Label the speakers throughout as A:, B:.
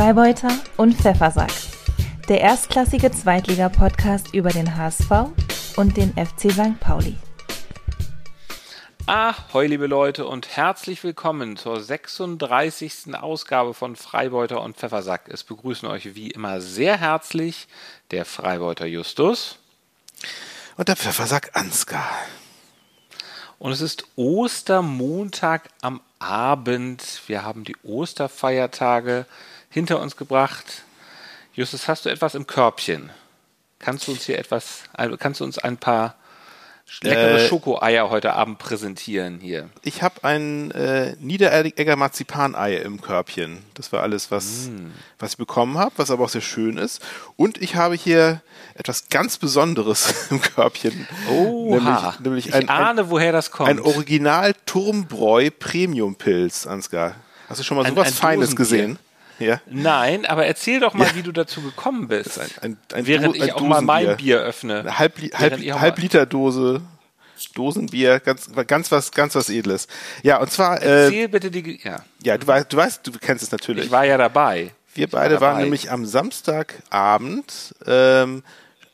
A: Freibeuter und Pfeffersack. Der erstklassige Zweitliga-Podcast über den HSV und den FC St. Pauli.
B: Ahoi, liebe Leute, und herzlich willkommen zur 36. Ausgabe von Freibeuter und Pfeffersack. Es begrüßen euch wie immer sehr herzlich der Freibeuter Justus
C: und der Pfeffersack Ansgar.
B: Und es ist Ostermontag am Abend. Wir haben die Osterfeiertage hinter uns gebracht. Justus, hast du etwas im Körbchen? Kannst du uns hier etwas, also kannst du uns ein paar leckere äh, Schokoeier heute Abend präsentieren hier?
C: Ich habe ein äh, Niederegger Marzipanei im Körbchen. Das war alles, was, mm. was ich bekommen habe, was aber auch sehr schön ist. Und ich habe hier etwas ganz Besonderes im Körbchen.
B: Oh, nämlich, nämlich ich ein, ahne, ein, woher das kommt.
C: Ein Original Turmbräu Premium Pilz, Ansgar. Hast du schon mal sowas ein, Feines gesehen?
B: Ja. Nein, aber erzähl doch mal, ja. wie du dazu gekommen bist. Ein, ein, ein während ich auch mal mein Bier öffne.
C: Eine halb, halb, halb Liter Dose Dosenbier, ganz, ganz was, ganz was Edles. Ja, und zwar.
B: Äh, Erzähl äh, bitte die. Ja,
C: ja du, weißt, du weißt, du kennst es natürlich.
B: Ich war ja dabei.
C: Wir beide war waren nämlich am Samstagabend ähm,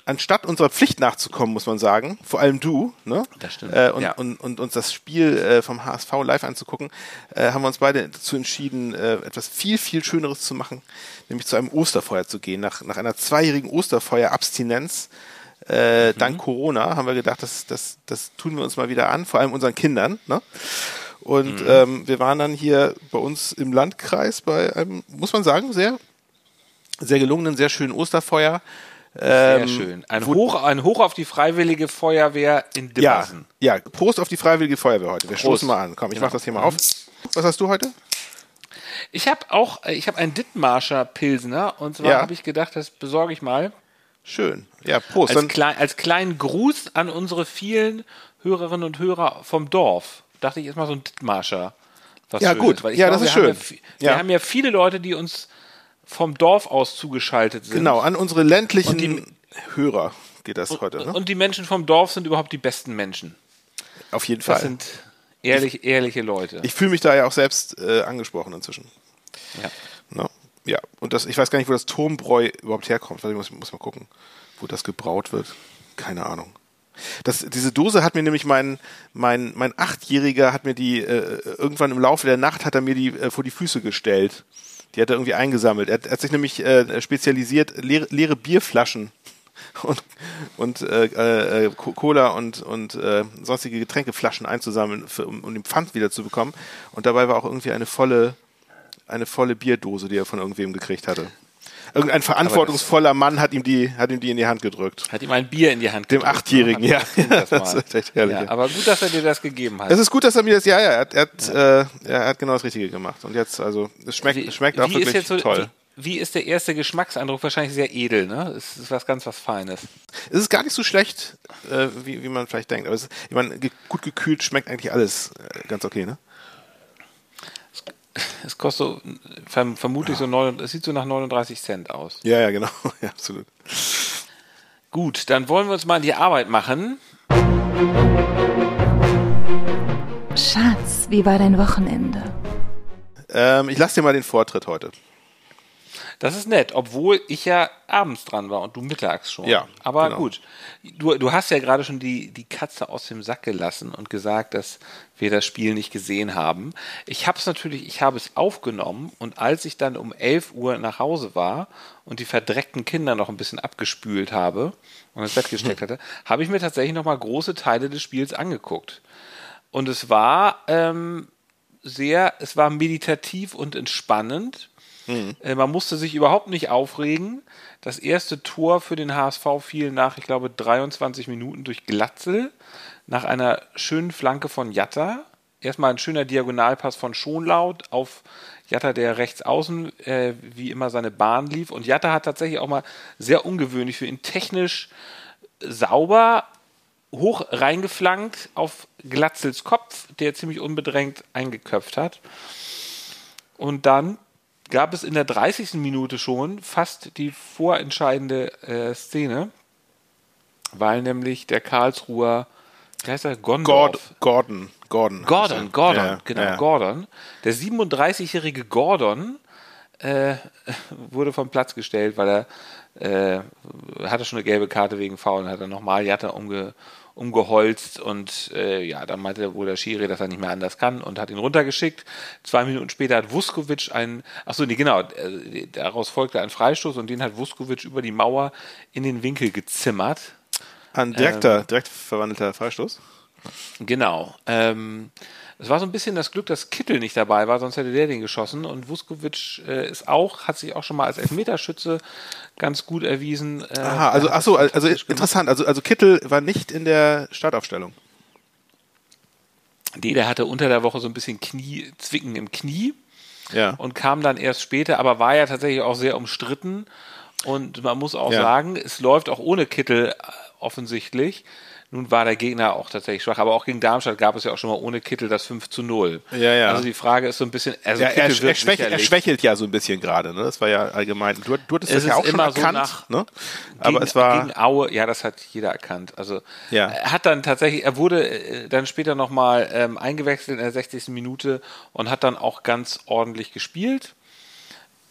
C: anstatt unserer Pflicht nachzukommen, muss man sagen, vor allem du, ne?
B: Das stimmt.
C: Äh, und, ja. und, und, uns das Spiel äh, vom HSV live anzugucken, äh, haben wir uns beide dazu entschieden, äh, etwas viel, viel Schöneres zu machen, nämlich zu einem Osterfeuer zu gehen. Nach, nach einer zweijährigen Osterfeuer-Abstinenz, äh, mhm. dank Corona, haben wir gedacht, das, das, das tun wir uns mal wieder an, vor allem unseren Kindern, ne? Und mhm. ähm, wir waren dann hier bei uns im Landkreis bei einem, muss man sagen, sehr, sehr gelungenen, sehr schönen Osterfeuer.
B: Sehr ähm, schön. Ein Hoch, ein Hoch auf die Freiwillige Feuerwehr in
C: Dibbersen. Ja, ja, Prost auf die Freiwillige Feuerwehr heute. Wir Prost. stoßen mal an. Komm, ich genau. mach das hier mal auf. Was hast du heute?
B: Ich habe auch, ich habe einen Dittmarscher Pilsner und zwar ja. habe ich gedacht, das besorge ich mal.
C: Schön. Ja, Prost.
B: Als, klein, als kleinen Gruß an unsere vielen Hörerinnen und Hörer vom Dorf. Dachte ich erstmal so ein Dittmarscher.
C: Ja, Schönes. gut. ja, glaube, das ist schön.
B: Ja, wir ja. haben ja viele Leute, die uns vom Dorf aus zugeschaltet sind.
C: Genau, an unsere ländlichen die, Hörer geht das
B: und,
C: heute. Ne?
B: Und die Menschen vom Dorf sind überhaupt die besten Menschen.
C: Auf jeden Fall.
B: Das sind ehrlich, ehrliche Leute.
C: Ich fühle mich da ja auch selbst äh, angesprochen inzwischen.
B: Ja.
C: No? Ja, und das, ich weiß gar nicht, wo das Turmbräu überhaupt herkommt. Ich muss, muss mal gucken, wo das gebraut wird. Keine Ahnung. Das, diese Dose hat mir nämlich mein, mein, mein Achtjähriger hat mir die, äh, irgendwann im Laufe der Nacht hat er mir die äh, vor die Füße gestellt. Die hat er irgendwie eingesammelt. Er, er hat sich nämlich äh, spezialisiert, leere, leere Bierflaschen und, und äh, äh, Cola und, und äh, sonstige Getränkeflaschen einzusammeln, für, um, um den Pfand wieder zu bekommen. Und dabei war auch irgendwie eine volle, eine volle Bierdose, die er von irgendwem gekriegt hatte. Irgendein verantwortungsvoller Mann hat ihm die, hat ihm die in die Hand gedrückt.
B: Hat ihm ein Bier in die Hand gedrückt.
C: Dem Achtjährigen, ja.
B: Das, das ist echt herrlich. Ja, aber gut, dass er dir das gegeben hat.
C: Es ist gut, dass er mir das, ja, ja, er hat, er hat, ja. Äh, er hat genau das Richtige gemacht. Und jetzt, also, es schmeckt, wie, schmeckt auch wirklich so, toll.
B: Wie, wie, ist der erste Geschmackseindruck? Wahrscheinlich sehr edel, ne? Es ist was ganz was Feines.
C: Es ist gar nicht so schlecht, äh, wie, wie man vielleicht denkt. Aber es, ich meine, gut gekühlt schmeckt eigentlich alles äh, ganz okay, ne?
B: Es kostet so, verm vermutlich ja. so, neun, es sieht so nach 39 Cent aus.
C: Ja, ja, genau. Ja, absolut.
B: Gut, dann wollen wir uns mal in die Arbeit machen.
A: Schatz, wie war dein Wochenende?
C: Ähm, ich lasse dir mal den Vortritt heute.
B: Das ist nett, obwohl ich ja abends dran war und du mittags schon.
C: Ja.
B: Aber genau. gut. Du, du hast ja gerade schon die, die Katze aus dem Sack gelassen und gesagt, dass wir das Spiel nicht gesehen haben. Ich habe es natürlich, ich habe es aufgenommen und als ich dann um 11 Uhr nach Hause war und die verdreckten Kinder noch ein bisschen abgespült habe und ins Bett gesteckt hatte, habe ich mir tatsächlich nochmal große Teile des Spiels angeguckt. Und es war ähm, sehr, es war meditativ und entspannend Mhm. Äh, man musste sich überhaupt nicht aufregen. Das erste Tor für den HSV fiel nach, ich glaube, 23 Minuten durch Glatzel, nach einer schönen Flanke von Jatta. Erstmal ein schöner Diagonalpass von Schonlaut auf Jatta, der rechts außen äh, wie immer seine Bahn lief. Und Jatta hat tatsächlich auch mal sehr ungewöhnlich für ihn technisch sauber hoch reingeflankt auf Glatzels Kopf, der ziemlich unbedrängt eingeköpft hat. Und dann gab es in der 30. Minute schon fast die vorentscheidende äh, Szene, weil nämlich der Karlsruher, wie heißt er?
C: Gondorf. Gordon. Gordon.
B: Gordon, Gordon, ja, genau, ja. Gordon. Der 37-jährige Gordon äh, wurde vom Platz gestellt, weil er äh, hatte schon eine gelbe Karte wegen Foul und hat dann nochmal Jatta umge, umgeholzt und äh, ja, dann meinte wohl der Schiri, dass er nicht mehr anders kann und hat ihn runtergeschickt. Zwei Minuten später hat Vuskovic ein, ach so, nee, genau, äh, daraus folgte ein Freistoß und den hat Vuskovic über die Mauer in den Winkel gezimmert.
C: Ein direkter, ähm, direkt verwandelter Freistoß?
B: Genau. Ähm, es war so ein bisschen das Glück, dass Kittel nicht dabei war, sonst hätte der den geschossen. Und Vuskovic äh, ist auch, hat sich auch schon mal als Elfmeterschütze ganz gut erwiesen.
C: Äh, Aha, also ach so, also interessant. Also, also Kittel war nicht in der Startaufstellung.
B: Nee, der hatte unter der Woche so ein bisschen Knie, Zwicken im Knie.
C: Ja.
B: Und kam dann erst später, aber war ja tatsächlich auch sehr umstritten. Und man muss auch ja. sagen, es läuft auch ohne Kittel äh, offensichtlich. Nun war der Gegner auch tatsächlich schwach, aber auch gegen Darmstadt gab es ja auch schon mal ohne Kittel das 5 zu 0.
C: Ja, ja.
B: Also die Frage ist so ein bisschen, also
C: ja, er, er, schwächelt, er, schwächelt ja so ein bisschen gerade, ne? Das war ja allgemein. Du, du hattest es das ja auch schon erkannt, so nach, ne?
B: Aber gegen, es war gegen Aue, ja, das hat jeder erkannt. Also ja. er hat dann tatsächlich, er wurde äh, dann später nochmal ähm, eingewechselt in der 60. Minute und hat dann auch ganz ordentlich gespielt.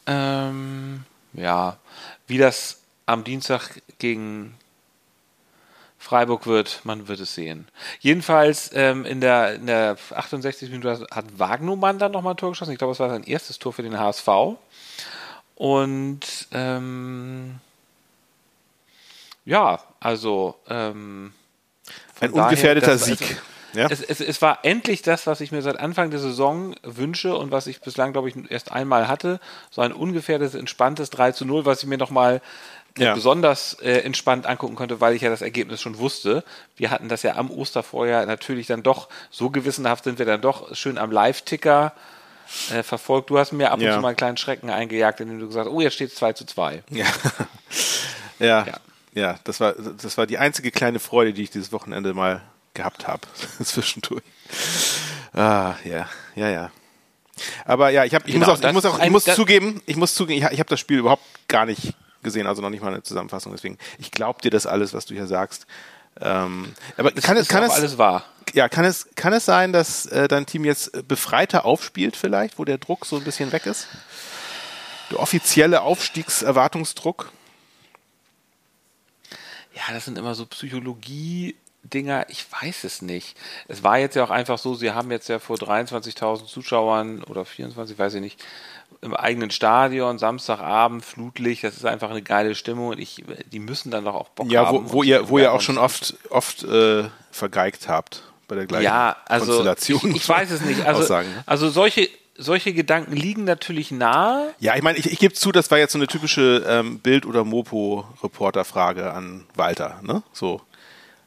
B: Ähm, ja, wie das am Dienstag gegen Freiburg wird, man wird es sehen. Jedenfalls ähm, in, der, in der 68. Minute hat Wagnumann dann nochmal ein Tor geschossen. Ich glaube, es war sein erstes Tor für den HSV. Und ähm, ja, also ähm,
C: ein ungefährdeter daher, Sieg. Also,
B: ja. Es, es, es, war endlich das, was ich mir seit Anfang der Saison wünsche und was ich bislang, glaube ich, erst einmal hatte. So ein ungefährdes, entspanntes 3 zu 0, was ich mir nochmal ja. besonders äh, entspannt angucken konnte, weil ich ja das Ergebnis schon wusste. Wir hatten das ja am Ostervorjahr natürlich dann doch, so gewissenhaft sind wir dann doch schön am Live-Ticker äh, verfolgt. Du hast mir ab und ja. zu mal einen kleinen Schrecken eingejagt, indem du gesagt hast, oh, jetzt steht es 2 zu 2.
C: Ja. ja. ja. Ja, das war, das war die einzige kleine Freude, die ich dieses Wochenende mal gehabt habe, zwischendurch. Ah, ja, ja, ja. Aber ja, ich, hab, ich genau, muss auch, ich muss auch, ich muss zugeben, ich muss zugeben, ich, ich habe das Spiel überhaupt gar nicht gesehen, also noch nicht mal eine Zusammenfassung. Deswegen, ich glaube dir das alles, was du hier sagst. Ähm, aber das kann es, kann es,
B: alles wahr.
C: Ja, kann es, kann es sein, dass äh, dein Team jetzt befreiter aufspielt, vielleicht, wo der Druck so ein bisschen weg ist? Der offizielle Aufstiegserwartungsdruck?
B: Ja, das sind immer so Psychologie. Dinger, ich weiß es nicht. Es war jetzt ja auch einfach so, sie haben jetzt ja vor 23.000 Zuschauern oder 24, weiß ich nicht, im eigenen Stadion, Samstagabend, Flutlicht, das ist einfach eine geile Stimmung und ich, die müssen dann doch auch
C: Bock ja, haben. Ja, wo, wo ihr, wo ihr auch schon oft, oft äh, vergeigt habt bei der gleichen
B: ja, also
C: Konstellation.
B: Ich, ich weiß es nicht. Also,
C: Aussagen, ne?
B: also solche, solche Gedanken liegen natürlich nahe.
C: Ja, ich meine, ich, ich gebe zu, das war jetzt so eine typische ähm, Bild- oder Mopo-Reporter-Frage an Walter. Ne? So,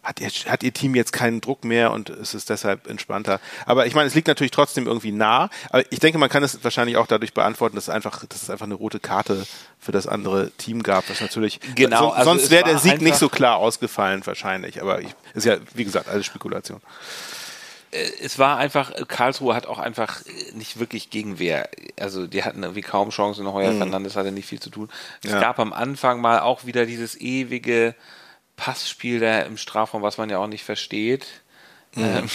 C: hat ihr, hat ihr Team jetzt keinen Druck mehr und es ist deshalb entspannter. Aber ich meine, es liegt natürlich trotzdem irgendwie nah. Aber ich denke, man kann es wahrscheinlich auch dadurch beantworten, dass es einfach, dass es einfach eine rote Karte für das andere Team gab. Das natürlich,
B: genau,
C: so, also sonst wäre der Sieg nicht so klar ausgefallen wahrscheinlich. Aber ich, ist ja, wie gesagt, alles Spekulation
B: äh, es war einfach, Karlsruhe hat auch einfach nicht wirklich Gegenwehr. Also die hatten irgendwie kaum Chancen, Heuer mhm. Fernandes hatte nicht viel zu tun. Es ja. gab am Anfang mal auch wieder dieses ewige, Passspiel da im Strafraum, was man ja auch nicht versteht. Mhm. Ähm,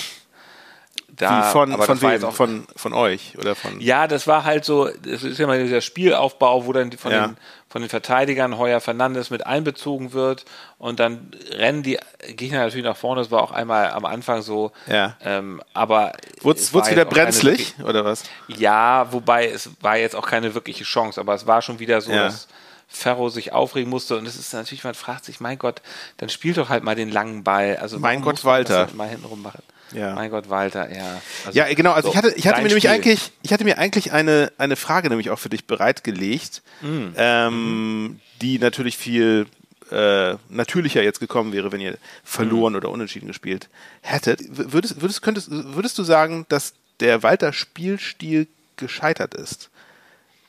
C: da, Wie von, von, wem? von, von euch oder von?
B: Ja, das war halt so, das ist ja mal dieser Spielaufbau, wo dann von, ja. den, von den Verteidigern Heuer Fernandes mit einbezogen wird und dann rennen die Gegner natürlich nach vorne. Das war auch einmal am Anfang so.
C: Ja.
B: Ähm, aber
C: wurde es wieder brenzlig oder was?
B: Ja, wobei es war jetzt auch keine wirkliche Chance, aber es war schon wieder so, ja. dass Ferro sich aufregen musste. Und es ist natürlich, man fragt sich, mein Gott, dann spielt doch halt mal den langen Ball. Also
C: mein Gott, Walter.
B: Mal hintenrum machen.
C: Ja.
B: Mein Gott, Walter, ja.
C: Also, ja, genau. Also so, ich hatte, ich hatte mir nämlich eigentlich, ich hatte mir eigentlich eine, eine Frage nämlich auch für dich bereitgelegt, mhm. Ähm, mhm. die natürlich viel äh, natürlicher jetzt gekommen wäre, wenn ihr verloren mhm. oder unentschieden gespielt hättet. Würdest, würdest, könntest, würdest du sagen, dass der Walter Spielstil gescheitert ist?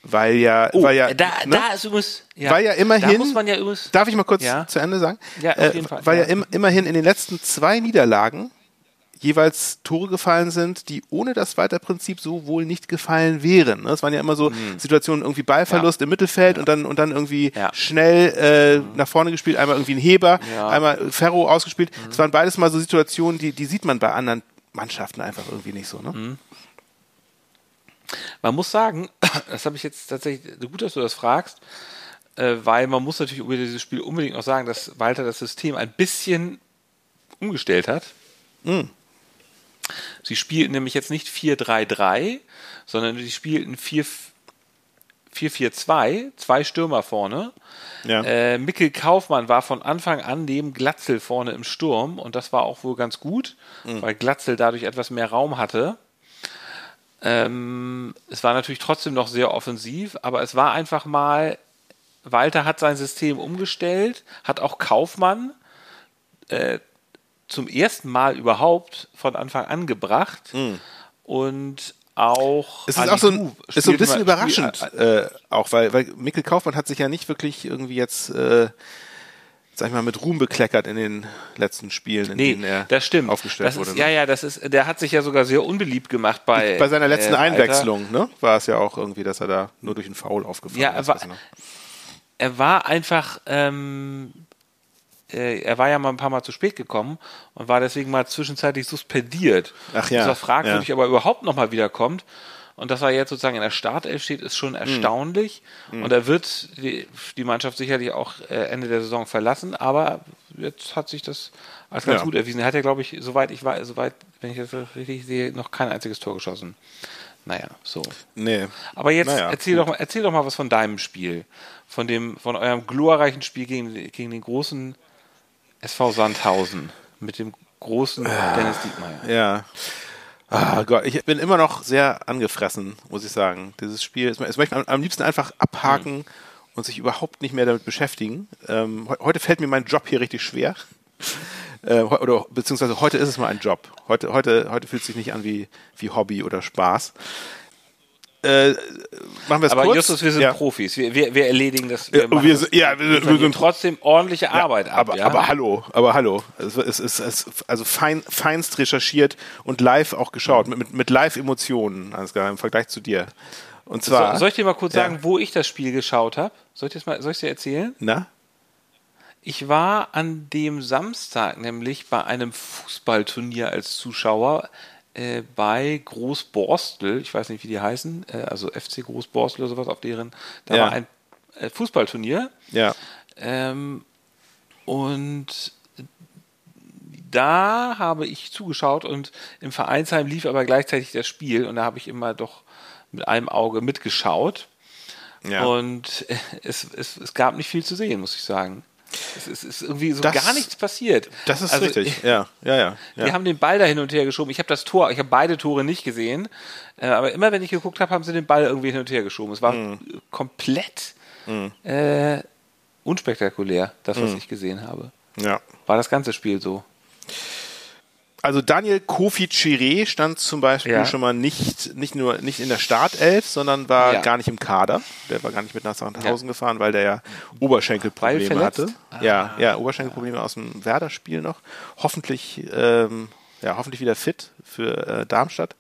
C: Weil ja,
B: oh,
C: weil ja,
B: da, ne? da ist übrigens,
C: ja, weil ja immerhin, da
B: muss man ja übrigens,
C: darf ich mal kurz
B: ja.
C: zu Ende sagen?
B: Ja, auf jeden äh, Fall.
C: Weil ja, ja im, immerhin in den letzten zwei Niederlagen jeweils Tore gefallen sind, die ohne das Weiterprinzip so wohl nicht gefallen wären. Ne? Es waren ja immer so mhm. Situationen, irgendwie Ballverlust ja. im Mittelfeld ja. und dann und dann irgendwie ja. schnell äh, mhm. nach vorne gespielt, einmal irgendwie ein Heber, einmal Ferro ausgespielt. Mhm. Es waren beides mal so Situationen, die, die sieht man bei anderen Mannschaften einfach irgendwie nicht so. Ne?
B: Man muss sagen, das habe ich jetzt tatsächlich, gut, dass du das fragst, äh, weil man muss natürlich über dieses Spiel unbedingt noch sagen, dass Walter das System ein bisschen umgestellt hat.
C: Mhm.
B: Sie spielten nämlich jetzt nicht 4-3-3, sondern sie spielten 4-4-2, zwei Stürmer vorne.
C: Ja.
B: Äh, Mikkel Kaufmann war von Anfang an neben Glatzel vorne im Sturm und das war auch wohl ganz gut,
C: Mhm.
B: weil Glatzel dadurch etwas mehr Raum hatte. Ähm, es war natürlich trotzdem noch sehr offensiv, aber es war einfach mal, Walter hat sein System umgestellt, hat auch Kaufmann äh, zum ersten Mal überhaupt von Anfang an gebracht und auch
C: Mhm. Es ist auch so ein, ist so ein bisschen
B: mal-
C: überraschend, äh, auch weil, weil Mikkel Kaufmann hat sich ja nicht wirklich irgendwie jetzt, äh, sag ich mal, mit Ruhm bekleckert in den letzten Spielen, in
B: Nee,
C: denen er
B: das stimmt.
C: aufgestellt
B: das
C: wurde.
B: Ist,
C: ne?
B: ja, ja, das ist, der hat sich ja sogar sehr unbeliebt gemacht bei.
C: Bei seiner letzten
B: äh.
C: Einwechslung, ne, war es ja auch irgendwie, dass er da nur durch einen Foul aufgefallen
B: Ja,
C: ist.
B: er war, er war einfach, ähm, äh, er war ja mal ein paar Mal zu spät gekommen und war deswegen mal zwischenzeitlich suspendiert.
C: Ach ja,
B: Das war fragwürdig,
C: ja.
B: aber überhaupt nochmal wiederkommt. Und dass er jetzt sozusagen in der Startelf steht, ist
C: Hm.
B: schon erstaunlich. Und er wird die, die Mannschaft sicherlich auch äh, Ende der Saison verlassen, aber jetzt hat sich das als ganz
C: Ja.
B: gut erwiesen. Er hat ja, glaube ich, soweit ich weiß, soweit, wenn ich das richtig sehe, noch kein einziges Tor geschossen. Naja, so.
C: Nee.
B: Aber jetzt
C: Naja,
B: erzähl,
C: gut.
B: doch mal, erzähl doch mal was von deinem Spiel. Von dem, von eurem glorreichen Spiel gegen, gegen den großen SV Sandhausen. Mit dem großen Dennis Diekmeyer.
C: Ja. Ah Gott, ich bin immer noch sehr angefressen, muss ich sagen. Dieses Spiel, es möchte man am liebsten einfach abhaken und sich überhaupt nicht mehr damit beschäftigen. Ähm, he- heute fällt mir mein Job hier richtig schwer. Äh, oder beziehungsweise heute ist es mal ein Job. Heute, heute, heute fühlt es sich nicht an wie, wie Hobby oder Spaß. Äh, machen wir es
B: Aber
C: kurz.
B: Justus, wir sind
C: ja.
B: Profis. Wir, wir, wir erledigen das.
C: Ja,
B: machen
C: wir
B: das-
C: sind- ja, wir- wir sind-
B: trotzdem ordentliche Arbeit ab.
C: aber,
B: ja?
C: aber hallo, aber hallo. Es ist, es ist also fein, feinst recherchiert und live auch geschaut, mit, mit, Live-Emotionen, Ansgar, im Vergleich zu dir. Und zwar.
B: so, soll ich dir mal kurz
C: Ja.
B: sagen, wo ich das Spiel geschaut habe? Soll ich das mal, soll ich dir erzählen?
C: Na?
B: Ich war an dem Samstag nämlich bei einem Fußballturnier als Zuschauer äh, bei Großborstel, ich weiß nicht, wie die heißen, äh, also FC Großborstel oder sowas, auf deren, da
C: Ja.
B: war ein äh, Fußballturnier
C: Ja.
B: ähm, und da habe ich zugeschaut und im Vereinsheim lief aber gleichzeitig das Spiel und da habe ich immer doch mit einem Auge mitgeschaut.
C: Ja.
B: Und äh, es, es, es gab nicht viel zu sehen, muss ich sagen. Es, es ist irgendwie so
C: Das-
B: gar nichts passiert.
C: das ist
B: Also,
C: richtig. Ja, ja, ja.
B: Wir
C: ja.
B: haben den Ball da hin und her geschoben. Ich habe das Tor, ich habe beide Tore nicht gesehen, äh, aber immer wenn ich geguckt habe, haben sie den Ball irgendwie hin und her geschoben. Es war
C: Mhm.
B: komplett äh, unspektakulär, das,
C: Mhm.
B: was ich gesehen habe.
C: ja.
B: War das ganze Spiel so?
C: Also Daniel Kofi Chiré stand zum Beispiel
B: Ja.
C: schon mal nicht, nicht nur nicht in der Startelf, sondern war
B: Ja.
C: gar nicht im Kader. Der war gar nicht mit nach Sandhausen gefahren, weil der ja Oberschenkelprobleme hatte.
B: Ah.
C: ja, ja, Oberschenkelprobleme aus dem Werder-Spiel noch. Hoffentlich, ähm, ja, hoffentlich wieder fit für äh, Darmstadt.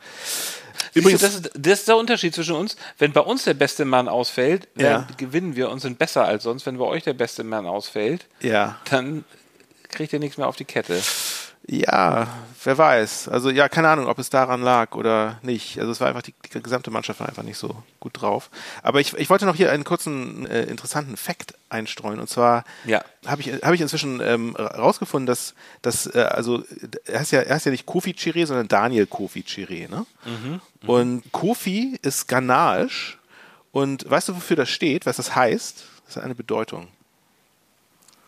B: Übrigens, das ist, das ist der Unterschied zwischen uns. Wenn bei uns der beste Mann ausfällt,
C: Ja.
B: dann gewinnen wir und sind besser als sonst. Wenn bei euch der beste Mann ausfällt,
C: ja,
B: dann kriegt ihr nichts mehr auf die Kette.
C: Ja, wer weiß. Also ja, keine Ahnung, ob es daran lag oder nicht. Also es war einfach, die, die gesamte Mannschaft war einfach nicht so gut drauf. Aber ich, ich wollte noch hier einen kurzen, äh, interessanten Fakt einstreuen. Und zwar
B: Ja.
C: habe ich, hab ich inzwischen ähm, rausgefunden, dass, dass äh, also er heißt, ja, er heißt ja nicht Kofi Chiré, sondern Daniel Kofi Chiré. Ne? Und Kofi ist Ghanaisch. Und weißt du, wofür das steht, was das heißt? Das hat eine Bedeutung.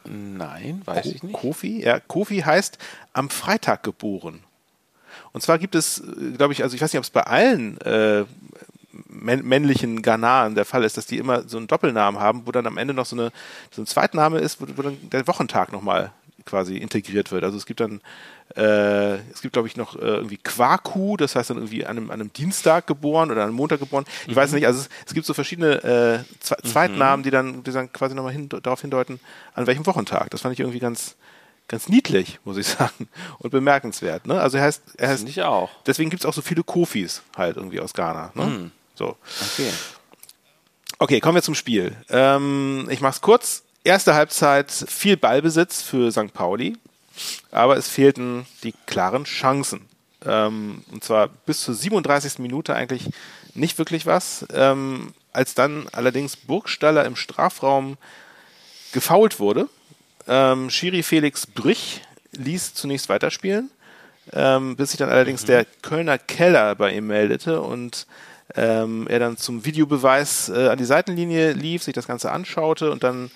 B: Nein, weiß ich nicht.
C: Kofi, ja, Kofi heißt am Freitag geboren. Und zwar gibt es, glaube ich, also ich weiß nicht, ob es bei allen äh, männ männlichen Ghanaren der Fall ist, dass die immer so einen Doppelnamen haben, wo dann am Ende noch so, eine, so ein Zweitname ist, wo, wo dann der Wochentag nochmal quasi integriert wird. Also es gibt dann, äh, es gibt glaube ich noch äh, irgendwie Kwaku, das heißt dann irgendwie an einem, an einem Dienstag geboren oder an einem Montag geboren. Ich weiß nicht, also es, es gibt so verschiedene äh, Zwe Zweitnamen, die dann, die dann quasi nochmal hin, darauf hindeuten, an welchem Wochentag. Das fand ich irgendwie ganz, ganz niedlich, muss ich sagen, und bemerkenswert. Ne? Also er heißt, er heißt
B: ich auch.
C: deswegen gibt es auch so viele Kofis halt irgendwie aus Ghana. Ne? So.
B: Okay.
C: Okay, kommen wir zum Spiel. Ähm, ich mach's kurz. Erste Halbzeit viel Ballbesitz für St. Pauli, aber es fehlten die klaren Chancen. Ähm, und zwar bis zur 37. Minute eigentlich nicht wirklich was. Ähm, als dann allerdings Burgstaller im Strafraum gefault wurde, ähm, Schiri Felix Brüch ließ zunächst weiterspielen, ähm, bis sich dann allerdings mhm. der Kölner Keller bei ihm meldete und ähm, er dann zum Videobeweis äh, an die Seitenlinie lief, sich das Ganze anschaute und dann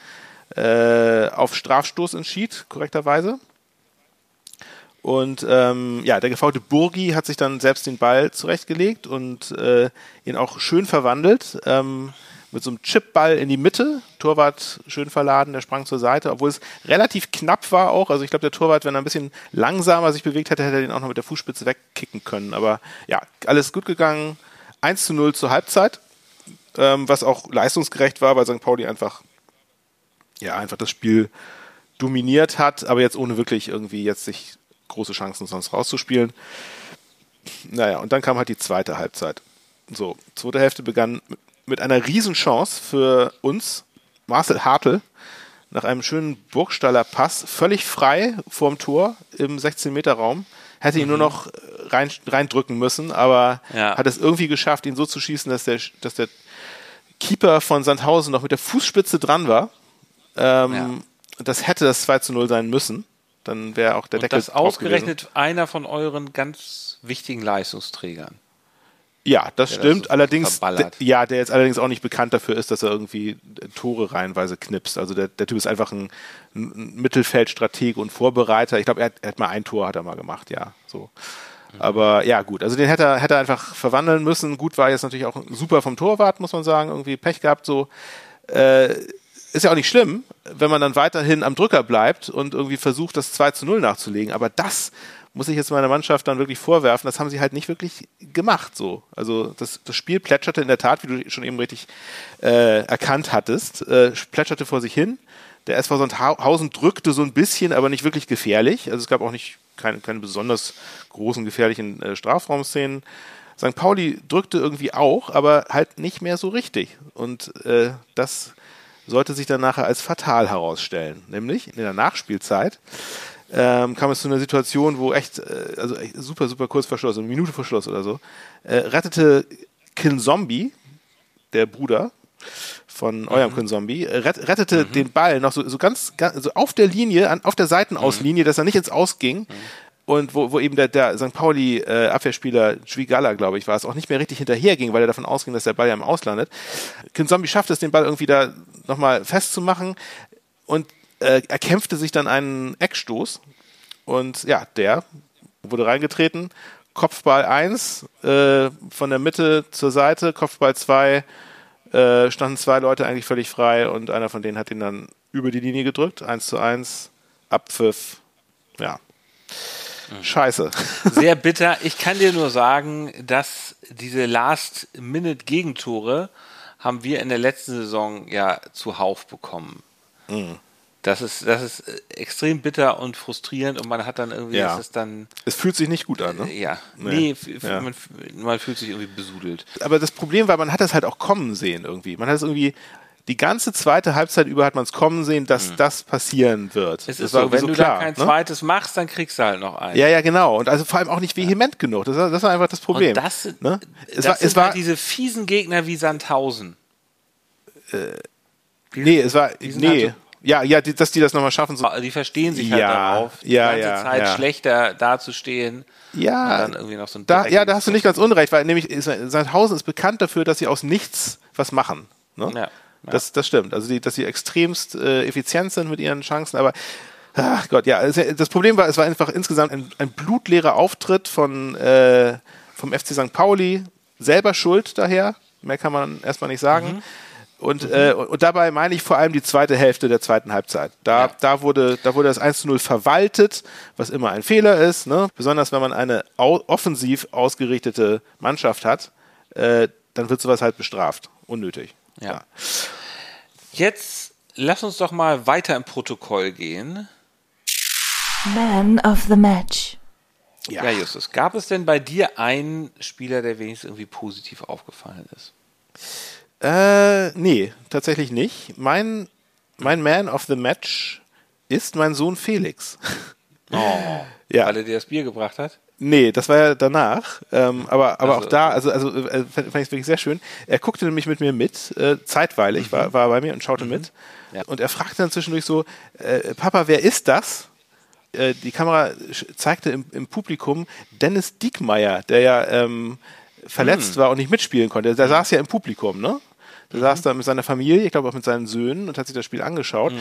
C: äh, auf Strafstoß entschied, korrekterweise. Und ähm, ja, der gefaulte Burgi hat sich dann selbst den Ball zurechtgelegt und äh, ihn auch schön verwandelt. Ähm, mit so einem Chipball in die Mitte. Torwart schön verladen, der sprang zur Seite, obwohl es relativ knapp war auch. Also ich glaube, der Torwart, wenn er ein bisschen langsamer sich bewegt hätte, hätte er den auch noch mit der Fußspitze wegkicken können. Aber ja, alles gut gegangen. 1 zu 0 zur Halbzeit, ähm, was auch leistungsgerecht war, weil St. Pauli einfach, ja, einfach das Spiel dominiert hat, aber jetzt ohne wirklich irgendwie jetzt sich große Chancen sonst rauszuspielen. Naja, und dann kam halt die zweite Halbzeit. So, zweite Hälfte begann mit einer Riesenchance für uns, Marcel Hartl, nach einem schönen Burgstaller Pass, völlig frei vorm Tor im 16-Meter-Raum. Hätte ihn mhm. nur noch rein, reindrücken müssen, aber ja. hat es irgendwie geschafft, ihn so zu schießen, dass der, dass der Keeper von Sandhausen noch mit der Fußspitze dran war. Ähm, ja. Das hätte das 2 zu 0 sein müssen. Dann wäre auch der Und Deckel
B: das ausgerechnet einer von euren ganz wichtigen Leistungsträgern.
C: Ja, das stimmt. Das allerdings, der, ja, der jetzt allerdings auch nicht bekannt dafür ist, dass er irgendwie Tore reihenweise knipst. Also der, der Typ ist einfach ein, ein Mittelfeldstratege und Vorbereiter. Ich glaube, er, er, hat mal ein Tor hat er mal gemacht, ja. So. Mhm. Aber ja, gut. Also den hätte er, hätte er einfach verwandeln müssen. Gut war jetzt natürlich auch super vom Torwart, muss man sagen. Irgendwie Pech gehabt, so. Äh, ist ja auch nicht schlimm, wenn man dann weiterhin am Drücker bleibt und irgendwie versucht, das 2 zu 0 nachzulegen. Aber das muss ich jetzt meiner Mannschaft dann wirklich vorwerfen, das haben sie halt nicht wirklich gemacht. So. Also das, das Spiel plätscherte in der Tat, wie du schon eben richtig äh, erkannt hattest, äh, plätscherte vor sich hin. Der SV Sandhausen drückte so ein bisschen, aber nicht wirklich gefährlich. Also es gab auch nicht keine, keine besonders großen gefährlichen äh, Strafraumszenen. St. Pauli drückte irgendwie auch, aber halt nicht mehr so richtig. Und äh, das sollte sich dann nachher als fatal herausstellen. Nämlich in der Nachspielzeit ähm, kam es zu einer Situation, wo echt, äh, also echt super, super kurz vor Schluss, eine Minute vor Schluss oder so, äh, rettete Zombie, der Bruder von eurem mhm. Zombie, rett, rettete mhm. den Ball noch so, so ganz, ganz so auf der Linie, an, auf der Seitenauslinie, mhm. dass er nicht ins Ausging. Mhm. Und wo, wo eben der, der St. Pauli äh, Abwehrspieler Zwigala, glaube ich, war es, auch nicht mehr richtig hinterherging, weil er davon ausging, dass der Ball ja im Auslandet. Zombie schafft es, den Ball irgendwie da nochmal festzumachen. Und äh, er kämpfte sich dann einen Eckstoß und ja, der wurde reingetreten. Kopfball 1 äh, von der Mitte zur Seite, Kopfball 2 äh, standen zwei Leute eigentlich völlig frei und einer von denen hat ihn dann über die Linie gedrückt. 1 zu 1, Abpfiff. Ja. Mhm. Scheiße.
B: Sehr bitter. Ich kann dir nur sagen, dass diese Last-Minute-Gegentore haben wir in der letzten Saison ja zuhauf bekommen. Mhm. Das ist, das ist äh, extrem bitter und frustrierend und man hat dann irgendwie, ja. ist dann.
C: Es fühlt sich nicht gut an, ne?
B: Ja. Nee, nee ja. Man, man, fühlt sich irgendwie besudelt.
C: Aber das Problem war, man hat das halt auch kommen sehen irgendwie. Man hat es irgendwie, die ganze zweite Halbzeit über hat man es kommen sehen, dass mhm. das passieren wird.
B: Es ist so, wenn so du klar, da kein ne? zweites machst, dann kriegst du halt noch einen.
C: Ja, ja, genau. Und also vor allem auch nicht vehement ja. genug. Das, das war einfach das Problem. Und
B: das, ne? es das war, sind es war, halt diese fiesen Gegner wie Sandhausen.
C: Äh, nee, es war, nee. Halt so ja, ja, die, dass die das nochmal schaffen. So.
B: Die verstehen sich halt
C: ja,
B: halt darauf,
C: die ja, ganze ja,
B: Zeit
C: ja.
B: schlechter dazustehen.
C: Ja, dann irgendwie noch so ein da, ja, da hast du nicht ganz unrecht, weil nämlich Sandhausen ist bekannt dafür, dass sie aus nichts was machen. Ne? Ja, ja. Das, das stimmt. Also, die, dass sie extremst äh, effizient sind mit ihren Chancen, aber ach Gott, ja, das Problem war, es war einfach insgesamt ein, ein blutleerer Auftritt von äh, vom FC St. Pauli, selber schuld daher. Mehr kann man erstmal nicht sagen. Mhm. Und, mhm. äh, und dabei meine ich vor allem die zweite Hälfte der zweiten Halbzeit. Da, ja. da, wurde, da wurde das 1 zu 0 verwaltet, was immer ein Fehler ist. Ne? Besonders wenn man eine offensiv ausgerichtete Mannschaft hat, äh, dann wird sowas halt bestraft. Unnötig.
B: Ja. Jetzt lass uns doch mal weiter im Protokoll gehen.
A: Man of the Match.
B: Ja. ja, Justus. Gab es denn bei dir einen Spieler, der wenigstens irgendwie positiv aufgefallen ist?
C: Äh, nee, tatsächlich nicht. Mein, mein Man of the Match ist mein Sohn Felix.
B: Oh, ja. Weil er dir das Bier gebracht hat?
C: Nee, das war ja danach. Ähm, aber aber
B: Also-
C: auch da, also, also äh, fand, ich es wirklich sehr schön. Er guckte nämlich mit mir mit, äh, zeitweilig, war, war bei mir und schaute mit.
B: Mhm. Ja.
C: Und er fragte dann zwischendurch so, äh, Papa, wer ist das? Äh, die Kamera zeigte im, im Publikum Dennis Diekmeyer, der ja ähm, verletzt
B: Mhm.
C: war und nicht mitspielen konnte. Der saß ja im Publikum, ne? Der saß da mit seiner Familie, ich glaube auch mit seinen Söhnen und hat sich das Spiel angeschaut.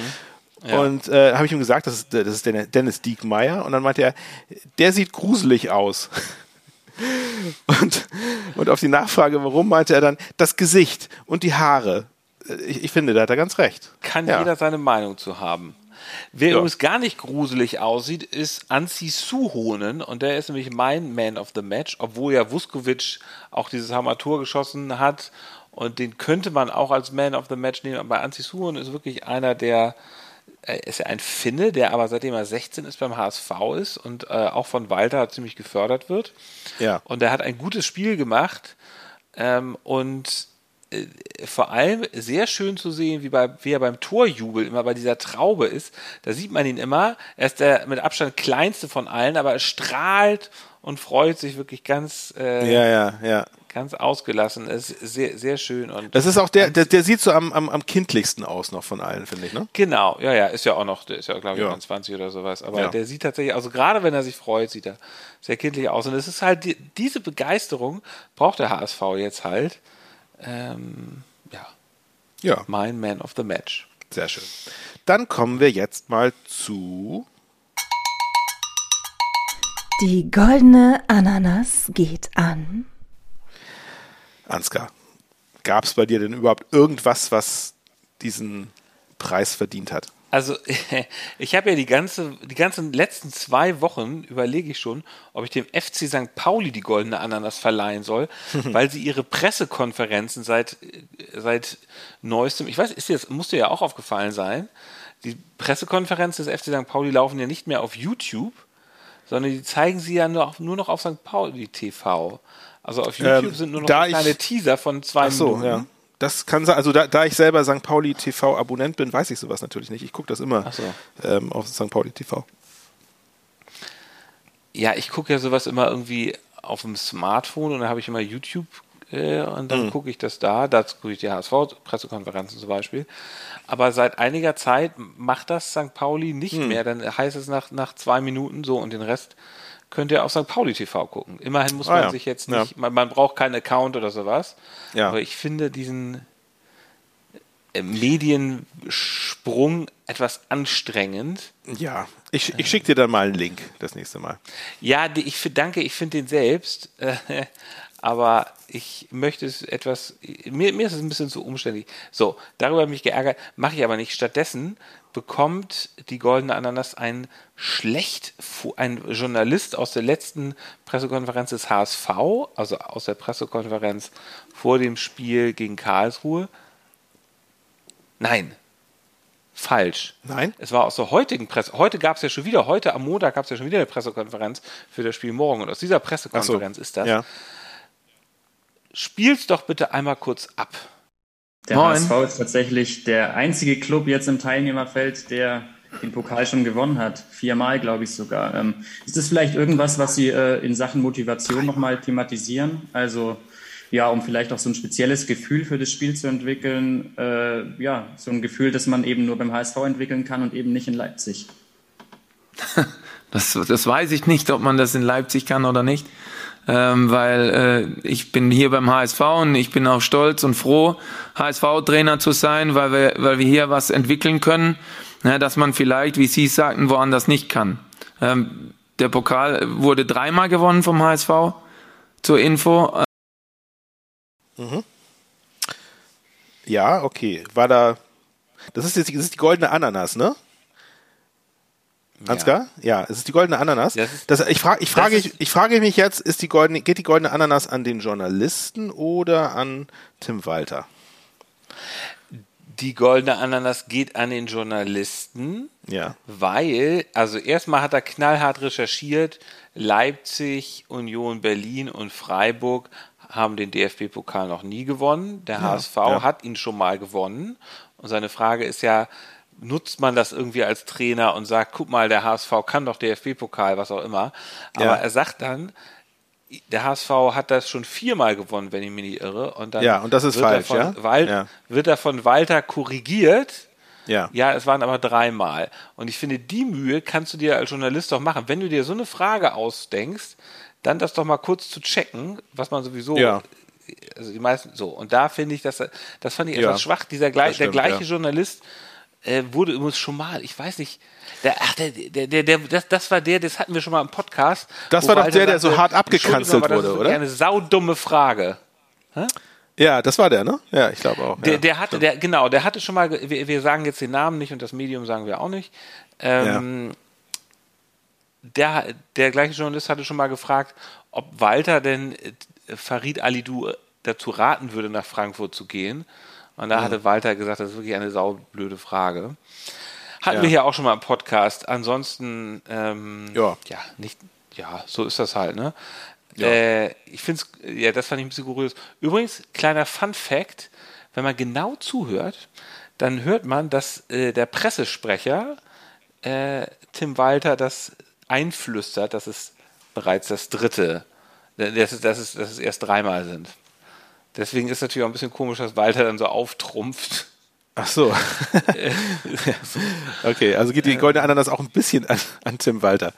B: Ja.
C: Und äh, habe ich ihm gesagt, das ist, das ist Dennis Diekmeyer. Und dann meinte er, der sieht gruselig aus. und, und auf die Nachfrage, warum, meinte er dann, das Gesicht und die Haare. Äh, Ich, ich finde, da hat er ganz recht.
B: Kann
C: Ja.
B: jeder seine Meinung zu haben. Wer
C: Ja.
B: übrigens gar nicht gruselig aussieht, ist Anzi Suhonen und der ist nämlich mein Man of the Match, obwohl ja Vuskovic auch dieses Hammer-Tor geschossen hat und den könnte man auch als Man of the Match nehmen, aber Anzi Suhonen ist wirklich einer, der er ist ja ein Finne, der aber seitdem er 16 ist beim HSV ist und äh, auch von Walter ziemlich gefördert wird.
C: Ja.
B: Und er hat ein gutes Spiel gemacht ähm, und äh, vor allem sehr schön zu sehen, wie, bei, wie er beim Torjubel immer bei dieser Traube ist. Da sieht man ihn immer. Er ist der mit Abstand kleinste von allen, aber er strahlt und freut sich wirklich ganz, äh,
C: Ja, ja, ja.
B: Ganz ausgelassen. Ist sehr, sehr schön. Und
C: Das ist auch der, der, der sieht so am, am, am kindlichsten aus noch von allen, finde ich, ne?
B: Genau, ja, ja, ist ja auch noch, der ist ja, glaube ich,
C: Ja.
B: 21 oder sowas. Aber
C: Ja.
B: der sieht tatsächlich, also gerade wenn er sich freut, sieht er sehr kindlich aus. Und es ist halt, die, diese Begeisterung braucht der HSV jetzt halt. Ähm, ja,
C: Ja,
B: mein Man of the Match.
C: sehr schön. Dann kommen wir jetzt mal zu.
A: Die goldene Ananas geht an.
C: Ansgar. Gab es bei dir denn überhaupt irgendwas, was diesen Preis verdient hat?
B: Also, ich habe ja die, ganze, die ganzen letzten zwei Wochen überlege ich schon, ob ich dem FC St. Pauli die goldene Ananas verleihen soll, weil sie ihre Pressekonferenzen seit, seit neuestem, ich weiß, ist dir das, muss dir ja auch aufgefallen sein, die Pressekonferenzen des FC St. Pauli laufen ja nicht mehr auf YouTube, sondern die zeigen sie ja nur, nur noch auf St. Pauli TV. Also auf YouTube
C: Ähm,
B: sind nur noch
C: da ich-
B: kleine Teaser von zwei
C: Ach so,
B: Minuten.
C: ja. Das kann sein, also da, da ich selber St. Pauli TV Abonnent bin, weiß ich sowas natürlich nicht. Ich gucke das immer
B: so.
C: ähm, auf St. Pauli TV.
B: Ja, ich gucke ja sowas immer irgendwie auf dem Smartphone und dann habe ich immer YouTube äh, und dann gucke ich das da. Dazu gucke ich die HSV-Pressekonferenzen zum Beispiel. Aber seit einiger Zeit macht das St. Pauli nicht mehr. Dann heißt es nach, nach zwei Minuten so und den Rest könnt ihr auf St. Pauli TV gucken. Immerhin muss
C: Ah,
B: man
C: ja.
B: sich jetzt nicht, man, man braucht keinen Account oder sowas. Aber ich finde diesen äh, Mediensprung etwas anstrengend.
C: Ja, ich, ich schicke dir dann mal einen Link das nächste Mal.
B: Ja, ich danke, ich finde den selbst, äh, aber ich möchte es etwas, mir, mir ist es ein bisschen zu umständlich. So, darüber habe ich mich geärgert, mache ich aber nicht. Stattdessen bekommt die Goldene Ananas ein schlecht, ein Journalist aus der letzten Pressekonferenz des HSV, also aus der Pressekonferenz vor dem Spiel gegen Karlsruhe. Nein, falsch.
C: Nein?
B: Es war aus der heutigen Presse. Heute gab es ja schon wieder, heute am Montag gab es ja schon wieder eine Pressekonferenz für das Spiel morgen. Und aus dieser
C: Ach so.
B: Pressekonferenz ist das.
C: Ja.
B: Spiel's doch bitte einmal kurz ab.
D: Der
E: Moin.
D: HSV ist tatsächlich der einzige Club jetzt im Teilnehmerfeld, der den Pokal schon gewonnen hat. Viermal, glaube ich sogar. Ähm, ist das vielleicht irgendwas, was Sie äh, in Sachen Motivation nochmal thematisieren? Also ja, um vielleicht auch so ein spezielles Gefühl für das Spiel zu entwickeln. Äh, ja, so ein Gefühl, das man eben nur beim HSV entwickeln kann und eben nicht in Leipzig.
E: Das, das weiß ich nicht, ob man das in Leipzig kann oder nicht. Ähm, weil äh, ich bin hier beim HSV und ich bin auch stolz und froh, HSV-Trainer zu sein, weil wir, weil wir hier was entwickeln können, ja, dass man vielleicht, wie Sie sagten, woanders nicht kann. Ähm, der Pokal wurde dreimal gewonnen vom HSV, zur Info.
C: Ja, okay. War da. Das ist jetzt das ist die goldene Ananas, ne? Ansgar? Ja, es ist die goldene Ananas.
B: Das
C: ich, frage, ich, frage, ich, ich frage mich jetzt, ist die goldene, geht die goldene Ananas an den Journalisten oder an Tim Walter?
B: Die goldene Ananas geht an den Journalisten,
C: Ja.
B: weil, also erstmal hat er knallhart recherchiert, Leipzig, Union Berlin und Freiburg haben den DFB-Pokal noch nie gewonnen. Der HSV
C: ja.
B: hat ihn schon mal gewonnen. Und seine Frage ist ja, nutzt man das irgendwie als Trainer und sagt, guck mal, der HSV kann doch DFB-Pokal, was auch immer. Aber
C: Ja.
B: er sagt dann, der HSV hat das schon viermal gewonnen, wenn ich mich nicht irre. Und dann
C: Ja, und das ist
B: wird
C: falsch,
B: er von
C: ja?
B: Wal
C: Ja.
B: Wird er von Walter korrigiert.
C: Ja.
B: Ja, es waren aber dreimal. Und ich finde, die Mühe kannst du dir als Journalist doch machen. Wenn du dir so eine Frage ausdenkst, dann das doch mal kurz zu checken, was man sowieso
C: Ja.
B: also die meisten so. Und da finde ich, dass das fand ich
C: Ja,
B: etwas schwach. Dieser gleich,
C: stimmt,
B: der gleiche
C: ja.
B: Journalist äh, wurde übrigens schon mal, ich weiß nicht, der, ach, der, der, der, der das, das war der, das hatten wir schon mal im Podcast.
C: Das war doch der, der so hart abgekanzelt
B: Entschuldigung, aber das
C: wurde,
B: ist
C: oder?
B: Eine saudumme Frage.
C: Ja, das war der, ne? Ja, ich glaube auch.
B: Der,
C: ja.
B: der hatte, der, genau, der hatte schon mal, wir, wir sagen jetzt den Namen nicht und das Medium sagen wir auch nicht. Ähm, der, der gleiche Journalist hatte schon mal gefragt, ob Walter denn äh, Farid Alidou dazu raten würde, nach Frankfurt zu gehen. Und da hatte Walter gesagt, das ist wirklich eine saublöde Frage. Hatten
C: Ja.
B: wir hier auch schon mal im Podcast. Ansonsten, ähm,
C: Ja.
B: ja, nicht, ja, so ist das halt, ne? Äh, ich finde es, ja, das fand ich ein bisschen kurios. Übrigens, kleiner Fun Fact, wenn man genau zuhört, dann hört man, dass äh, der Pressesprecher äh, Tim Walter das einflüstert, dass es bereits das dritte, dass dass es, dass es erst dreimal sind. Deswegen ist natürlich auch ein bisschen komisch, dass Walter dann so auftrumpft.
C: Ach so. okay, also geht die goldene Ananas auch ein bisschen an, an Tim Walter.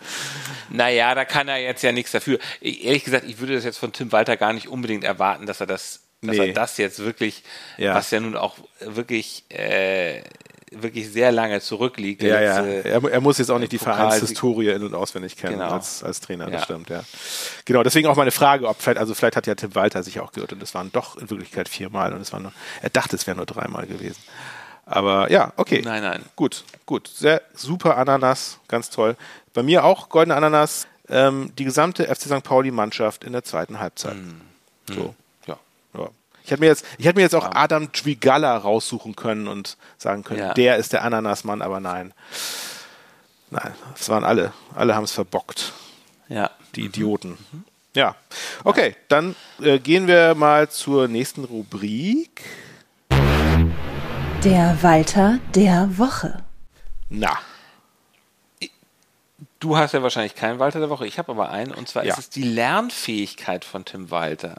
B: Naja, da kann er jetzt ja nichts dafür. Ich, ehrlich gesagt, ich würde das jetzt von Tim Walter gar nicht unbedingt erwarten, dass er das, dass
C: Nee.
B: er das jetzt wirklich,
C: Ja.
B: was ja nun auch wirklich, äh, wirklich sehr lange zurückliegt.
C: Ja, ja.
B: letzte-
C: Er, er muss jetzt auch nicht die
B: Pokal-
C: Vereinshistorie in- und auswendig kennen
B: Genau.
C: als, als Trainer, das
B: Ja.
C: stimmt, ja. Genau, deswegen auch meine Frage, ob vielleicht, also vielleicht hat ja Tim Walter sich auch geirrt und es waren doch in Wirklichkeit viermal und es waren nur, er dachte, es wären nur dreimal gewesen. Aber ja, okay.
B: Nein, nein.
C: Gut, gut. Sehr super Ananas, ganz toll. Bei mir auch goldene Ananas, ähm, die gesamte FC St. Pauli-Mannschaft in der zweiten Halbzeit.
B: Hm.
C: So. Ich hätte mir jetzt, ich hätte mir jetzt auch Adam Dwigala raussuchen können und sagen können,
B: Ja.
C: der ist der Ananasmann, aber nein. Nein, es waren alle. Alle haben es verbockt,
B: Ja.
C: die Idioten. Ja. Okay, dann äh, gehen wir mal zur nächsten Rubrik.
A: Der Walter der Woche.
C: Na,
B: Du hast ja wahrscheinlich keinen Walter der Woche, ich habe aber einen, und zwar
C: Ja.
B: ist es die Lernfähigkeit von Tim Walter.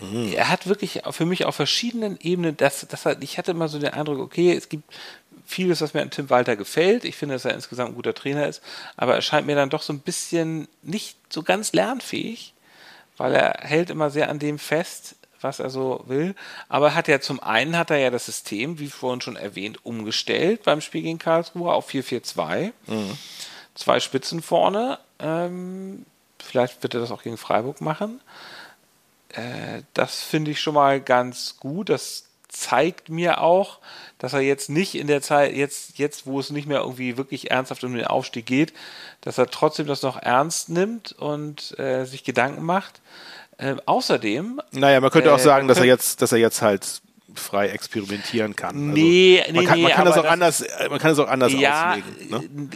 C: Mhm.
B: Er hat wirklich für mich auf verschiedenen Ebenen, das, das hat, ich hatte immer so den Eindruck, okay, es gibt vieles, was mir an Tim Walter gefällt. Ich finde, dass er insgesamt ein guter Trainer ist, aber er scheint mir dann doch so ein bisschen nicht so ganz lernfähig, weil er hält immer sehr an dem fest, was er so will. Aber er hat ja zum einen hat er ja das System, wie vorhin schon erwähnt, umgestellt beim Spiel gegen Karlsruhe auf 4-4-2 zwei Spitzen vorne. Ähm, vielleicht wird er das auch gegen Freiburg machen. Äh, das finde ich schon mal ganz gut. Das zeigt mir auch, dass er jetzt nicht in der Zeit, jetzt, jetzt, wo es nicht mehr irgendwie wirklich ernsthaft um den Aufstieg geht, dass er trotzdem das noch ernst nimmt und äh, sich Gedanken macht. Ähm, außerdem
C: naja, man könnte auch
B: Äh,
C: sagen, dass er jetzt, dass er jetzt halt frei experimentieren kann.
B: Nee,
C: also,
B: nee,
C: man kann, man
B: nee,
C: kann das auch
B: das-
C: anders, äh, man kann es auch anders
B: ja,
C: auslegen. Ne?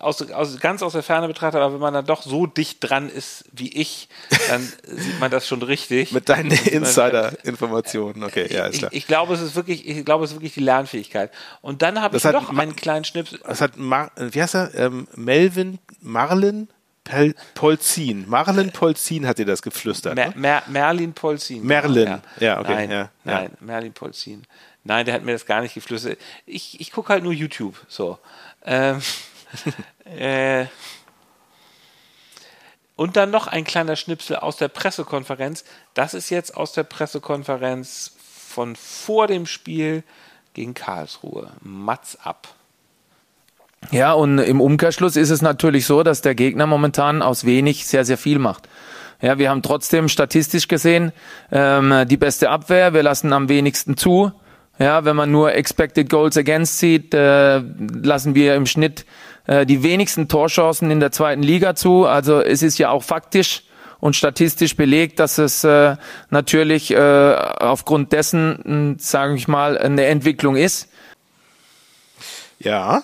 B: Aus, aus, ganz aus der Ferne betrachtet, aber wenn man dann doch so dicht dran ist wie ich, dann sieht man das schon richtig.
C: Mit deinen Insider-Informationen. Okay, ja, ist
B: ich,
C: klar.
B: ich glaube, es ist wirklich, ich glaube, es ist wirklich die Lernfähigkeit. Und dann habe ich
C: hat
B: noch einen kleinen Schnips.
C: Das hat Mar wie heißt er? Ähm, Melvin Marlin Pel Polzin. Marlin Polzin hat dir das geflüstert.
B: Mer
C: ne?
B: Mer Merlin Polzin.
C: Merlin. Ja, okay,
B: Nein,
C: ja, ja.
B: nein, Merlin Polzin. Nein, der hat mir das gar nicht geflüstert. Ich, ich gucke halt nur YouTube. So. Ähm, äh, und dann noch ein kleiner Schnipsel aus der Pressekonferenz. Das ist jetzt aus der Pressekonferenz von vor dem Spiel gegen Karlsruhe. Mats ab.
E: Ja, und im Umkehrschluss ist es natürlich so, dass der Gegner momentan aus wenig sehr, sehr viel macht. Ja, wir haben trotzdem statistisch gesehen ähm, die beste Abwehr. Wir lassen am wenigsten zu. Ja, wenn man nur Expected Goals Against sieht, äh, lassen wir im Schnitt äh, die wenigsten Torchancen in der zweiten Liga zu. Also es ist ja auch faktisch und statistisch belegt, dass es äh, natürlich äh, aufgrund dessen, sage ich mal, eine Entwicklung ist.
C: Ja.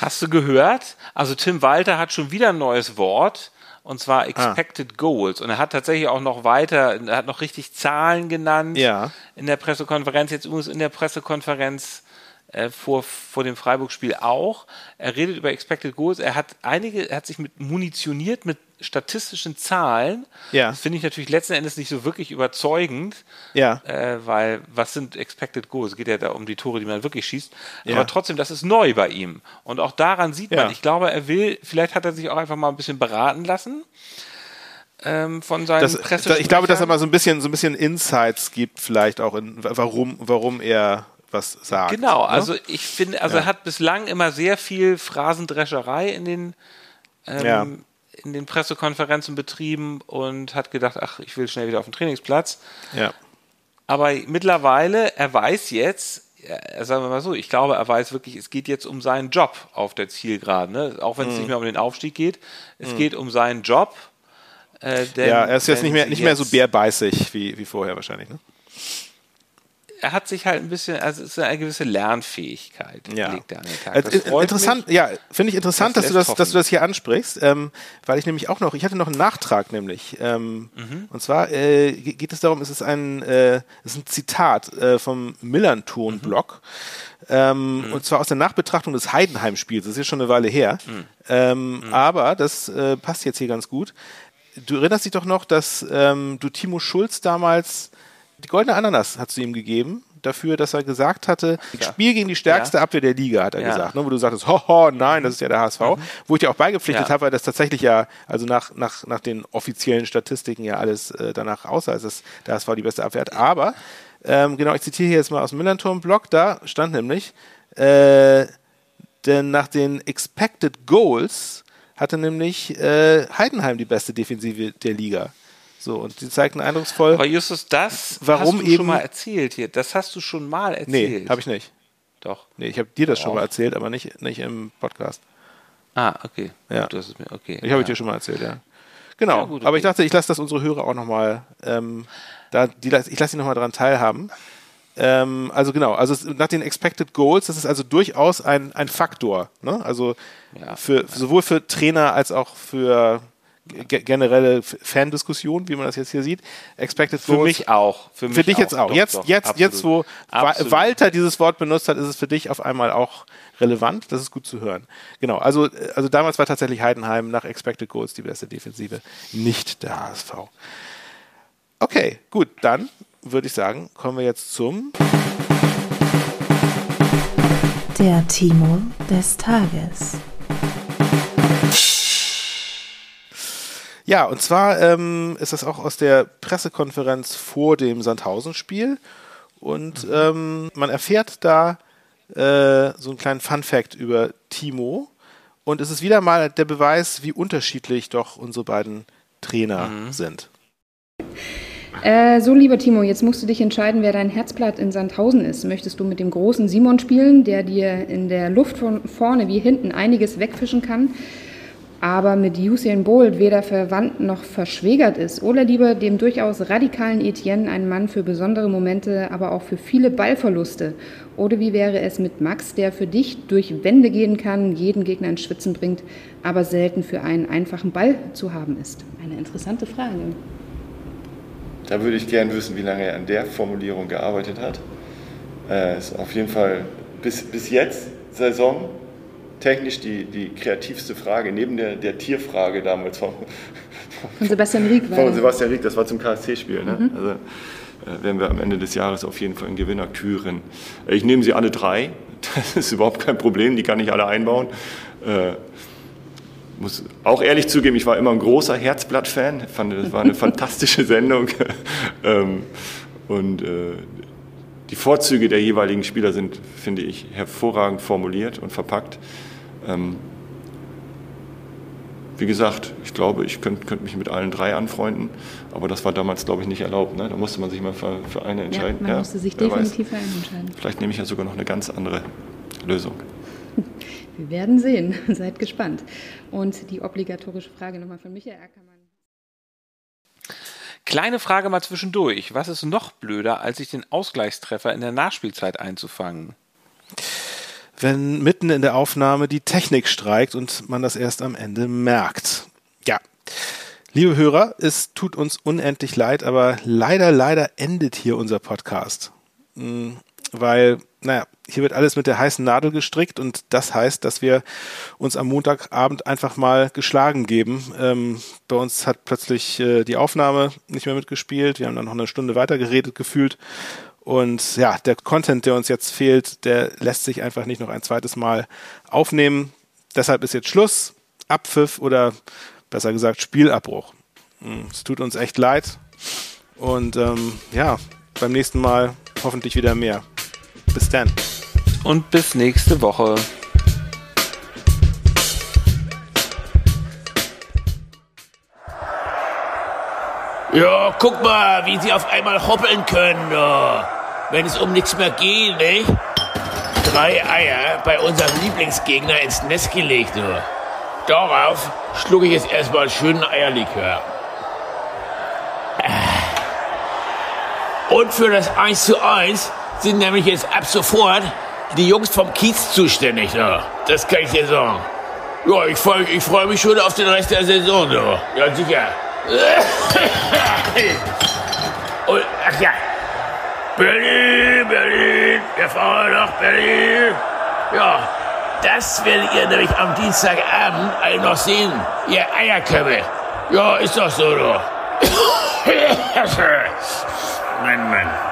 B: Hast du gehört? Also Tim Walter hat schon wieder ein neues Wort und zwar Expected Goals. Und er hat tatsächlich auch noch weiter, er hat noch richtig Zahlen genannt
C: Ja.
B: in der Pressekonferenz. Jetzt übrigens in der Pressekonferenz äh, vor, vor dem Freiburg-Spiel auch. Er redet über Expected Goals. Er hat einige, er hat sich mit munitioniert mit statistischen Zahlen.
C: Ja.
B: Das finde ich natürlich letzten Endes nicht so wirklich überzeugend.
C: Ja.
B: Äh, weil was sind Expected Goals? Es geht ja da um die Tore, die man wirklich schießt.
C: Ja.
B: Aber trotzdem, das ist neu bei ihm. Und auch daran sieht man,
C: Ja.
B: ich glaube, er will, vielleicht hat er sich auch einfach mal ein bisschen beraten lassen. Ähm, von seinen
C: Das, da,
B: Pressesprechern.
C: ich glaube, dass er mal so ein bisschen, so ein bisschen Insights gibt, vielleicht auch in, warum, warum er was sagt.
B: Genau,
C: ne?
B: also ich finde, also er hat bislang immer sehr viel Phrasendrescherei in den, ähm,
C: Ja.
B: in den Pressekonferenzen betrieben und hat gedacht, ach, ich will schnell wieder auf den Trainingsplatz.
C: Ja.
B: Aber mittlerweile, er weiß jetzt, sagen wir mal so, ich glaube, er weiß wirklich, es geht jetzt um seinen Job auf der Zielgeraden. Ne? Auch
C: Mhm.
B: wenn es nicht mehr um den Aufstieg geht, es geht um seinen Job. Äh, denn,
C: ja, er ist jetzt nicht mehr, nicht mehr so bärbeißig wie, wie vorher wahrscheinlich. Ne?
B: Er hat sich halt ein bisschen, also es ist eine gewisse Lernfähigkeit,
C: Ja.
B: legt er an den Tag.
C: Interessant,
B: mich.
C: ja, finde ich interessant,
B: Das
C: dass du das, dass du das hier ansprichst, ähm, weil ich nämlich auch noch, ich hatte noch einen Nachtrag nämlich, ähm,
B: Mhm.
C: und zwar äh, ge- geht es darum, es ist ein, äh, es ist ein Zitat äh, vom Millanton-Blog, ähm,
B: Mhm.
C: und zwar aus der Nachbetrachtung des Heidenheim-Spiels, das ist ja schon eine Weile her,
B: Mhm.
C: ähm, aber das äh, passt jetzt hier ganz gut. Du erinnerst dich doch noch, dass ähm, du Timo Schulz damals die goldene Ananas hast du ihm gegeben dafür, dass er gesagt hatte, Spiel gegen die stärkste Abwehr der Liga, hat er
B: Ja. Mhm.
C: gesagt, ne, wo du sagtest, hoho, nein, das ist ja der HSV, wo ich dir auch beigepflichtet
B: Ja.
C: habe, weil das tatsächlich ja, also nach, nach, nach den offiziellen Statistiken ja alles äh, danach aussah, als es der HSV die beste Abwehr hat. Aber, ähm, genau, ich zitiere hier jetzt mal aus dem Millanturm-Blog, da stand nämlich, äh, denn nach den Expected Goals hatte nämlich äh, Heidenheim die beste Defensive der Liga. So, und die zeigten eindrucksvoll.
B: Aber Justus, das
C: Warum
B: hast du
C: eben-
B: schon mal erzählt hier. Das hast du schon mal
C: nee,
B: erzählt.
C: habe ich nicht.
B: Doch.
C: Nee, ich habe dir das schon mal erzählt, aber nicht, nicht im Podcast.
B: Ah, okay.
C: Ja.
B: Du hast es mir, okay.
C: Ich habe
B: ja.
C: dir schon mal erzählt, ja. Genau.
B: Ja, gut,
C: Aber ich
B: okay.
C: dachte, ich lasse das unsere Hörer auch nochmal, ähm, da, die, ich lasse sie nochmal dran teilhaben. Ähm, also genau, also nach den Expected Goals, das ist also durchaus ein, ein Faktor. Ne? Also
B: Ja.
C: für, sowohl für Trainer als auch für generelle Fandiskussion, wie man das jetzt hier sieht. Expected
B: Für
C: Goals.
B: mich auch. Für, mich
C: Für dich jetzt auch.
B: Doch,
C: jetzt,
B: doch,
C: jetzt,
B: absolut.
C: jetzt, wo
B: Absolut.
C: Walter dieses Wort benutzt hat, ist es für dich auf einmal auch relevant. Das ist gut zu hören. Genau. Also, also damals war tatsächlich Heidenheim nach Expected Goals die beste Defensive, nicht der HSV. Okay, gut. Dann würde ich sagen, kommen wir jetzt zum
A: Der Timo des Tages.
C: Ja, und zwar ähm, ist das auch aus der Pressekonferenz vor dem Sandhausen-Spiel. Und ähm, man erfährt da äh, so einen kleinen Fun-Fact über Timo. Und es ist wieder mal der Beweis, wie unterschiedlich doch unsere beiden Trainer sind.
F: Äh, so, lieber Timo, jetzt musst du dich entscheiden, wer dein Herzblatt in Sandhausen ist. Möchtest du mit dem großen Simon spielen, der dir in der Luft von vorne wie hinten einiges wegfischen kann, aber mit Usain Bolt weder verwandt noch verschwägert ist? Oder lieber dem durchaus radikalen Etienne, ein Mann für besondere Momente, aber auch für viele Ballverluste? Oder wie wäre es mit Max, der für dich durch Wände gehen kann, jeden Gegner ins Schwitzen bringt, aber selten für einen einfachen Ball zu haben ist? Eine interessante Frage.
G: Da würde ich gern wissen, wie lange er an der Formulierung gearbeitet hat. Äh, ist auf jeden Fall bis, bis jetzt, Saison, technisch die, die kreativste Frage, neben der, der Tierfrage damals vom,
F: Von Sebastian Rieck
G: von
F: das.
G: Sebastian Rieck, das war zum KSC-Spiel. Ne? Also äh, werden wir am Ende des Jahres auf jeden Fall einen Gewinner küren. Äh, Ich nehme sie alle drei, das ist überhaupt kein Problem, die kann ich alle einbauen. Äh, muss auch ehrlich zugeben, ich war immer ein großer Herzblatt-Fan, fand, das war eine fantastische Sendung. ähm, und äh, die Vorzüge der jeweiligen Spieler sind, finde ich, hervorragend formuliert und verpackt. Ähm, wie gesagt, ich glaube, ich könnte könnt mich mit allen drei anfreunden, aber das war damals, glaube ich, nicht erlaubt. Ne? Da musste man sich mal für, für eine
F: Ja,
G: entscheiden.
F: man musste sich definitiv für einen entscheiden.
G: Vielleicht nehme ich ja sogar noch eine ganz andere Lösung.
F: Wir werden sehen. Seid gespannt. Und die obligatorische Frage nochmal von Michael Ackermann.
B: Kleine Frage mal zwischendurch. Was ist noch blöder, als sich den Ausgleichstreffer in der Nachspielzeit einzufangen?
C: Wenn mitten in der Aufnahme die Technik streikt und man das erst am Ende merkt. Ja. Liebe Hörer, es tut uns unendlich leid, aber leider, leider endet hier unser Podcast. Mm, weil, naja, hier wird alles mit der heißen Nadel gestrickt und das heißt, dass wir uns am Montagabend einfach mal geschlagen geben. Ähm, bei uns hat plötzlich äh, die Aufnahme nicht mehr mitgespielt. Wir haben dann noch eine Stunde weiter geredet gefühlt. Und ja, der Content, der uns jetzt fehlt, der lässt sich einfach nicht noch ein zweites Mal aufnehmen. Deshalb ist jetzt Schluss, Abpfiff oder besser gesagt Spielabbruch. Hm, es tut uns echt leid. Und ähm, ja, beim nächsten Mal hoffentlich wieder mehr. Bis dann.
B: Und bis nächste Woche.
H: Ja, guck mal, wie sie auf einmal hoppeln können, oh. Wenn es um nichts mehr geht, nicht? Drei Eier bei unserem Lieblingsgegner ins Nest gelegt, oh. Darauf schlug ich jetzt erstmal schönen Eierlikör. Und für das 1 zu 1 sind nämlich jetzt ab sofort die Jungs vom Kiez zuständig. Ja. Das kann ich dir sagen. Ja, ich freue ich freu mich schon auf den Rest der Saison. Ja, ja sicher. Und, ach ja. Berlin, Berlin, wir fahren nach Berlin. Ja, das werdet ihr nämlich am Dienstagabend alle noch sehen. Ihr Eierkömme. Ja, ist doch so, doch. Mann, Mann.